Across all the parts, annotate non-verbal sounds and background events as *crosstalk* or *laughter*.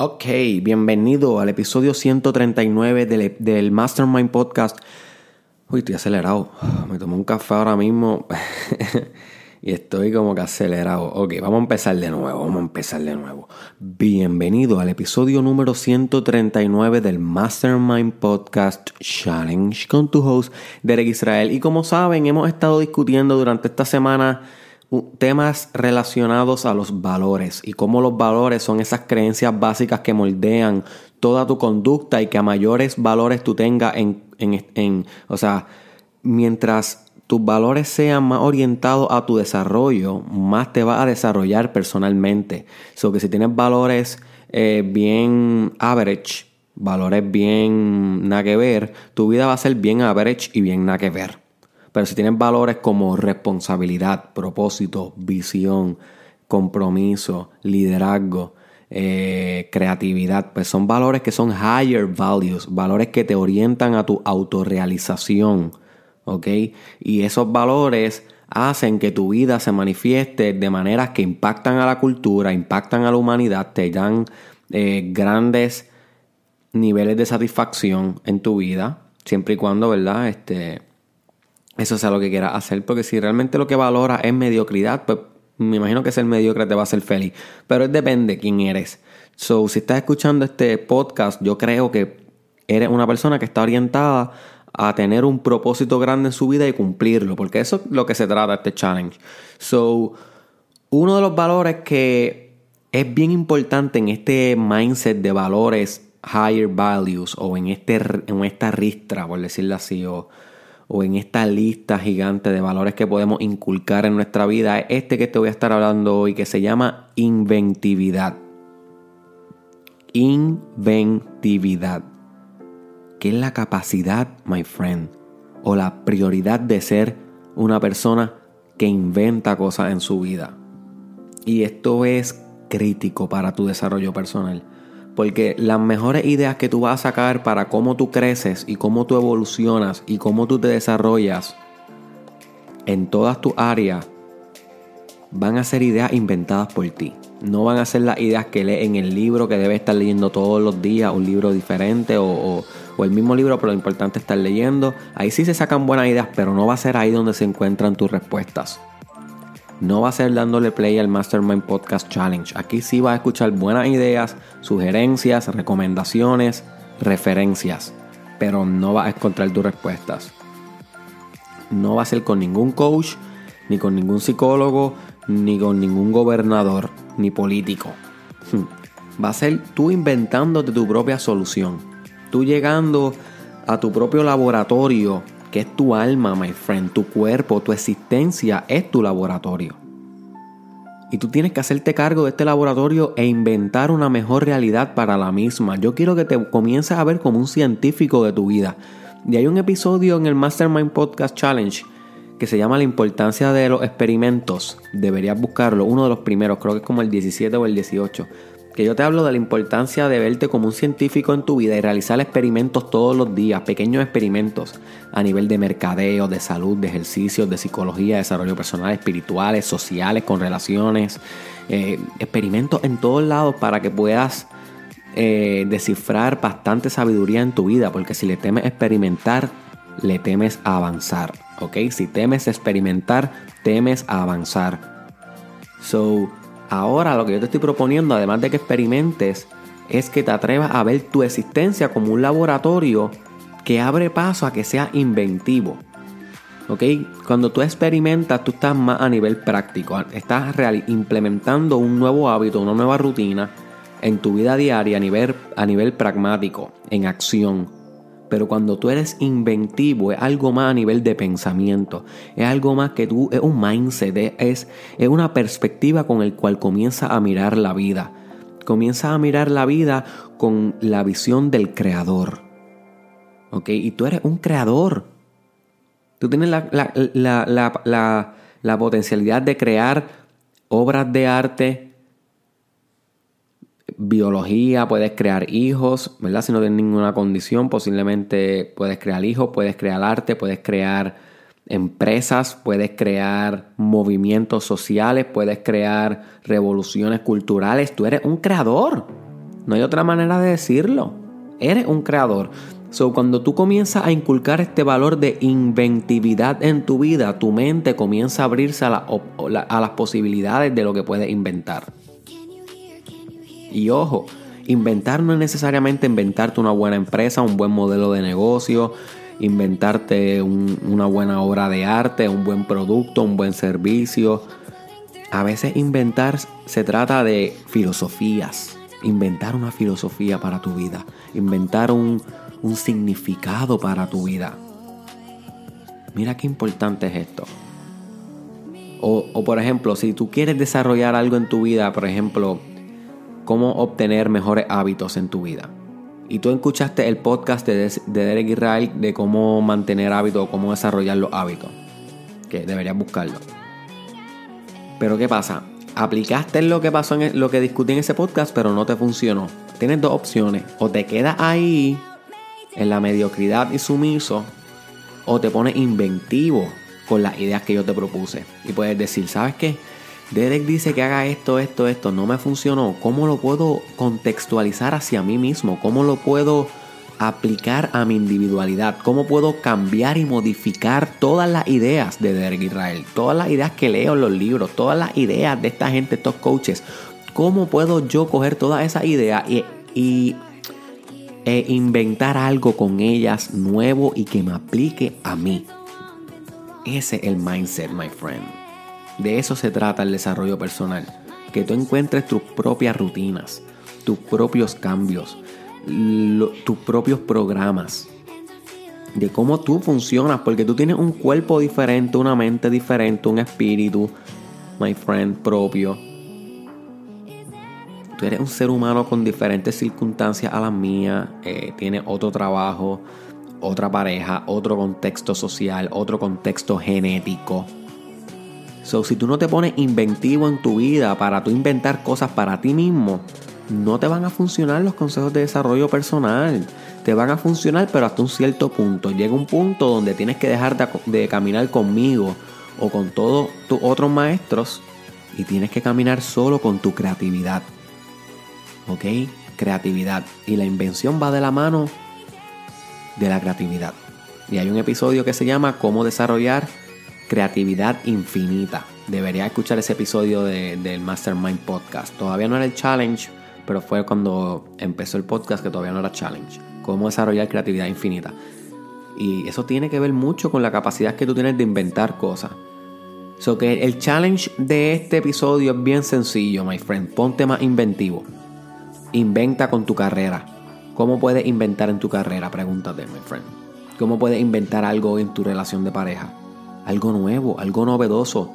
Ok, bienvenido al episodio 139 del, del Mastermind Podcast. Uy, estoy acelerado. Me tomé un café ahora mismo *laughs* y estoy como que acelerado. Ok, vamos a empezar de nuevo, vamos a empezar de nuevo. Bienvenido al episodio número 139 del Mastermind Podcast Challenge con tu host Derek Israel. Y como saben, hemos estado discutiendo durante esta semana temas relacionados a los valores y cómo los valores son esas creencias básicas que moldean toda tu conducta y que a mayores valores tú tengas en, en, o sea, mientras tus valores sean más orientados a tu desarrollo, más te vas a desarrollar personalmente. So que si tienes valores eh, bien average, valores bien nada que ver, tu vida va a ser bien average y bien nada que ver. Pero si tienes valores como responsabilidad, propósito, visión, compromiso, liderazgo, eh, creatividad, pues son valores que son higher values, valores que te orientan a tu autorrealización, ¿ok? Y esos valores hacen que tu vida se manifieste de maneras que impactan a la cultura, impactan a la humanidad, te dan eh, grandes niveles de satisfacción en tu vida, siempre y cuando, ¿verdad? Este, eso sea lo que quieras hacer, porque si realmente lo que valora es mediocridad, pues me imagino que ser mediocre te va a hacer feliz. Pero depende de quién eres. So, si estás escuchando este podcast, yo creo que eres una persona que está orientada a tener un propósito grande en su vida y cumplirlo, porque eso es lo que se trata este challenge. So, uno de los valores que es bien importante en este mindset de valores higher values o en, este, en esta ristra, por decirlo así, o o en esta lista gigante de valores que podemos inculcar en nuestra vida, este que te voy a estar hablando hoy, que se llama inventividad. Inventividad. Que es la capacidad, my friend, o la prioridad de ser una persona que inventa cosas en su vida. Y esto es crítico para tu desarrollo personal. Porque las mejores ideas que tú vas a sacar para cómo tú creces y cómo tú evolucionas y cómo tú te desarrollas en todas tus áreas van a ser ideas inventadas por ti. No van a ser las ideas que lees en el libro que debes estar leyendo todos los días, un libro diferente o, o el mismo libro, pero lo importante es estar leyendo. Ahí sí se sacan buenas ideas, pero no va a ser ahí donde se encuentran tus respuestas no va a ser dándole play al Mastermind Podcast Challenge. Aquí sí va a escuchar buenas ideas, sugerencias, recomendaciones, referencias, pero no va a encontrar tus respuestas. No va a ser con ningún coach, ni con ningún psicólogo, ni con ningún gobernador, ni político. Va a ser tú inventándote tu propia solución. Tú llegando a tu propio laboratorio es tu alma, my friend, tu cuerpo, tu existencia es tu laboratorio. Y tú tienes que hacerte cargo de este laboratorio e inventar una mejor realidad para la misma. Yo quiero que te comiences a ver como un científico de tu vida. Y hay un episodio en el Mastermind Podcast Challenge que se llama La importancia de los experimentos. Deberías buscarlo, uno de los primeros, creo que es como el 17 o el 18 que yo te hablo de la importancia de verte como un científico en tu vida y realizar experimentos todos los días, pequeños experimentos a nivel de mercadeo, de salud, de ejercicios, de psicología, desarrollo personal, espirituales, sociales, con relaciones, eh, experimentos en todos lados para que puedas eh, descifrar bastante sabiduría en tu vida, porque si le temes experimentar, le temes avanzar, ¿ok? Si temes experimentar, temes avanzar. So, Ahora lo que yo te estoy proponiendo, además de que experimentes, es que te atrevas a ver tu existencia como un laboratorio que abre paso a que sea inventivo. ¿Ok? Cuando tú experimentas, tú estás más a nivel práctico. Estás implementando un nuevo hábito, una nueva rutina en tu vida diaria a nivel, a nivel pragmático, en acción. Pero cuando tú eres inventivo, es algo más a nivel de pensamiento. Es algo más que tú, es un mindset, es, es una perspectiva con el cual comienza a mirar la vida. Comienza a mirar la vida con la visión del creador. ¿Ok? Y tú eres un creador. Tú tienes la, la, la potencialidad de crear obras de arte, biología, puedes crear hijos, ¿verdad? Si no tienes ninguna condición, posiblemente puedes crear hijos, puedes crear arte, puedes crear empresas, puedes crear movimientos sociales, puedes crear revoluciones culturales. Tú eres un creador. No hay otra manera de decirlo. Eres un creador. So, cuando tú comienzas a inculcar este valor de inventividad en tu vida, tu mente comienza a abrirse a, a las posibilidades de lo que puedes inventar. Y ojo, inventar no es necesariamente inventarte una buena empresa, un buen modelo de negocio, inventarte una buena obra de arte, un buen producto, un buen servicio. A veces inventar se trata de filosofías, inventar una filosofía para tu vida, inventar un, significado para tu vida. Mira qué importante es esto. O, por ejemplo, si tú quieres desarrollar algo en tu vida, por ejemplo, cómo obtener mejores hábitos en tu vida. Y tú escuchaste el podcast de, Derek Israel de cómo mantener hábitos o cómo desarrollar los hábitos. Que deberías buscarlo. Pero ¿qué pasa? Aplicaste lo que pasó en lo que discutí en ese podcast, pero no te funcionó. Tienes dos opciones. O te quedas ahí en la mediocridad y sumiso, o te pones inventivo con las ideas que yo te propuse. Y puedes decir, ¿sabes qué? Derek dice que haga esto, esto, esto, no me funcionó. ¿Cómo lo puedo contextualizar hacia mí mismo? ¿Cómo lo puedo aplicar a mi individualidad? ¿Cómo puedo cambiar y modificar todas las ideas de Derek Israel? Todas las ideas que leo en los libros, todas las ideas de esta gente, estos coaches. ¿Cómo puedo yo coger todas esas ideas y, e inventar algo con ellas nuevo y que me aplique a mí? Ese es el mindset, my friend. De eso se trata el desarrollo personal. Que tú encuentres tus propias rutinas, tus propios cambios, tus propios programas. De cómo tú funcionas, porque tú tienes un cuerpo diferente, una mente diferente, un espíritu, my friend, propio. Tú eres un ser humano con diferentes circunstancias a las mías, eh, tienes otro trabajo, otra pareja, otro contexto social, otro contexto genético So, si tú no te pones inventivo en tu vida para tú inventar cosas para ti mismo, no te van a funcionar los consejos de desarrollo personal. Te van a funcionar, pero hasta un cierto punto. Llega un punto donde tienes que dejar de, de caminar conmigo o con todos tus otros maestros y tienes que caminar solo con tu creatividad. ¿Ok? Creatividad. Y la invención va de la mano de la creatividad. Y hay un episodio que se llama Cómo desarrollar creatividad infinita. Debería escuchar ese episodio del Mastermind Podcast. Todavía no era el challenge, pero fue cuando empezó el podcast que todavía no era challenge. Cómo desarrollar creatividad infinita. Y eso tiene que ver mucho con la capacidad que tú tienes de inventar cosas. So que el challenge de este episodio es bien sencillo, my friend. Ponte más inventivo. Inventa con tu carrera. ¿Cómo puedes inventar en tu carrera? Pregúntate, my friend. ¿Cómo puedes inventar algo en tu relación de pareja? Algo nuevo, algo novedoso.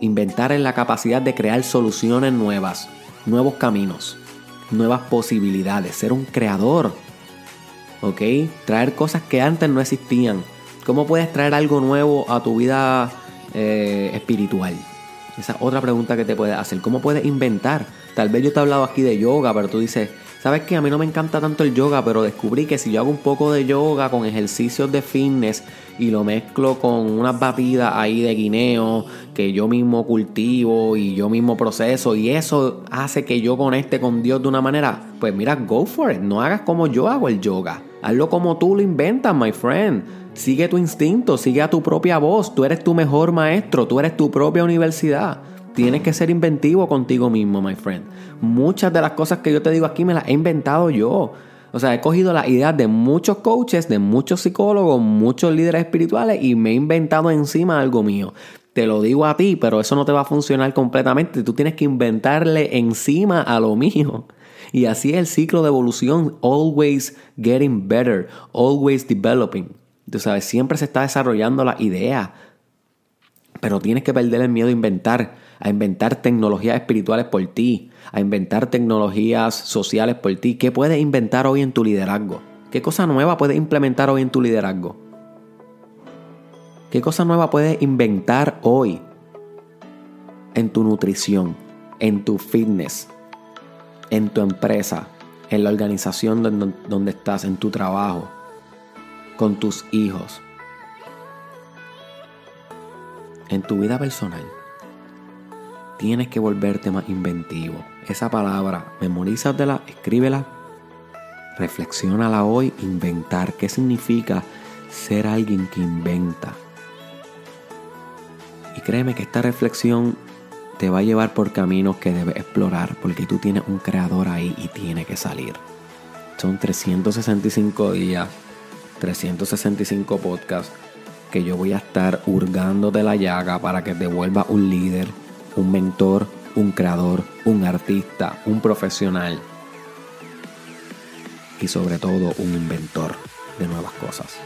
Inventar en la capacidad de crear soluciones nuevas, nuevos caminos, nuevas posibilidades, ser un creador. ¿Ok? Traer cosas que antes no existían. ¿Cómo puedes traer algo nuevo a tu vida eh, espiritual? Esa es otra pregunta que te puedes hacer. ¿Cómo puedes inventar? Tal vez yo te he hablado aquí de yoga, pero tú dices, ¿sabes qué? A mí no me encanta tanto el yoga, pero descubrí que si yo hago un poco de yoga con ejercicios de fitness y lo mezclo con unas batidas ahí de guineo que yo mismo cultivo y yo mismo proceso y eso hace que yo conecte con Dios de una manera, pues mira, go for it. No hagas como yo hago el yoga. Hazlo como tú lo inventas, my friend. Sigue tu instinto, sigue a tu propia voz. Tú eres tu mejor maestro, tú eres tu propia universidad. Tienes que ser inventivo contigo mismo, my friend. Muchas de las cosas que yo te digo aquí me las he inventado yo. O sea, he cogido las ideas de muchos coaches, de muchos psicólogos, muchos líderes espirituales y me he inventado encima algo mío. Te lo digo a ti, pero eso no te va a funcionar completamente. Tú tienes que inventarle encima a lo mío. Y así es el ciclo de evolución, always getting better, always developing. Tú sabes, siempre se está desarrollando la idea, pero tienes que perder el miedo a inventar, a inventar tecnologías espirituales por ti, a inventar tecnologías sociales por ti. ¿Qué puedes inventar hoy en tu liderazgo? ¿Qué cosa nueva puedes implementar hoy en tu liderazgo? ¿Qué cosa nueva puedes inventar hoy en tu nutrición, en tu fitness, en tu empresa, en la organización donde, estás, en tu trabajo, con tus hijos, en tu vida personal? Tienes que volverte más inventivo esa palabra, memorízatela, escríbela, reflexiónala hoy, inventar. ¿Qué significa ser alguien que inventa? Y créeme que esta reflexión te va a llevar por caminos que debes explorar porque tú tienes un creador ahí y tiene que salir. Son 365 días, 365 podcasts que yo voy a estar hurgando de la llaga para que te vuelva un líder, un mentor, un creador, un artista, un profesional y sobre todo un inventor de nuevas cosas.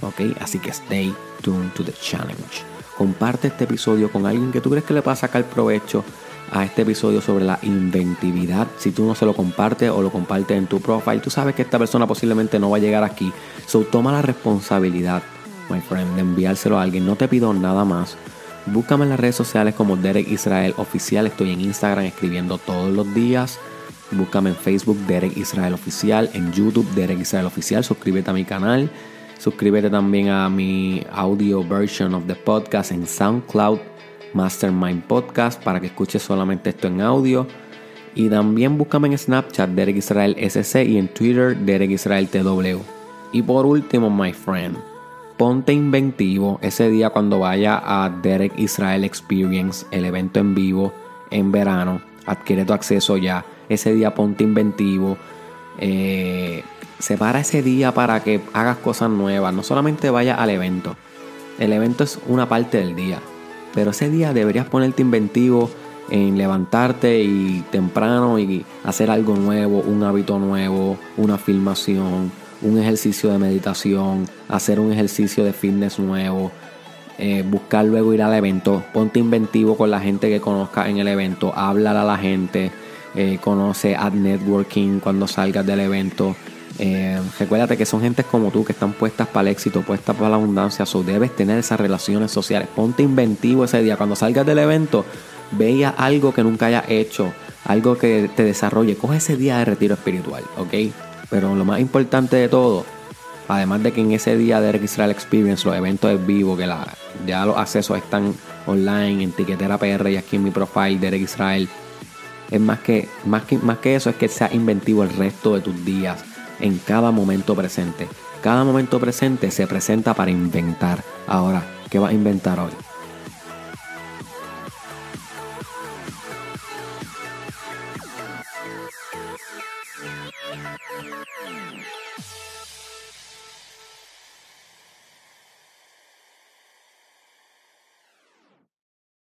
¿Ok? Así que stay tuned to the challenge. Comparte este episodio con alguien que tú crees que le va a sacar provecho a este episodio sobre la inventividad. Si tú no se lo compartes o lo compartes en tu profile, tú sabes que esta persona posiblemente no va a llegar aquí. So toma la responsabilidad, my friend, de enviárselo a alguien. No te pido nada más. Búscame en las redes sociales como Derek Israel Oficial. Estoy en Instagram escribiendo todos los días. Búscame en Facebook Derek Israel Oficial. En YouTube Derek Israel Oficial. Suscríbete a mi canal. Suscríbete también a mi audio version of the podcast en SoundCloud Mastermind Podcast para que escuches solamente esto en audio. Y también búscame en Snapchat Derek Israel SC y en Twitter Derek Israel TW. Y por último, my friend ponte inventivo ese día cuando vaya a Derek Israel Experience, el evento en vivo en verano. Adquiere tu acceso ya. Ese día ponte inventivo. Eh, separa ese día para que hagas cosas nuevas. No solamente vaya al evento. El evento es una parte del día. Pero ese día deberías ponerte inventivo en levantarte y temprano y hacer algo nuevo, un hábito nuevo, una filmación, un ejercicio de meditación, hacer un ejercicio de fitness nuevo, eh, buscar luego ir al evento, ponte inventivo con la gente que conozca en el evento, hablar a la gente, eh, conoce ad networking cuando salgas del evento. Eh, recuérdate que son gentes como tú que están puestas para el éxito, puestas para la abundancia, so debes tener esas relaciones sociales. Ponte inventivo ese día. Cuando salgas del evento, veía algo que nunca hayas hecho, algo que te desarrolle. Coge ese día de retiro espiritual, ¿ok? Pero lo más importante de todo, además de que en ese día de Israel Experience, los eventos es vivo, que la, ya los accesos están online en Tiquetera PR y aquí en mi profile, Derek Israel. Es más que, más que, más que eso, es que sea inventivo el resto de tus días, en cada momento presente. Cada momento presente se presenta para inventar. Ahora, ¿qué vas a inventar hoy?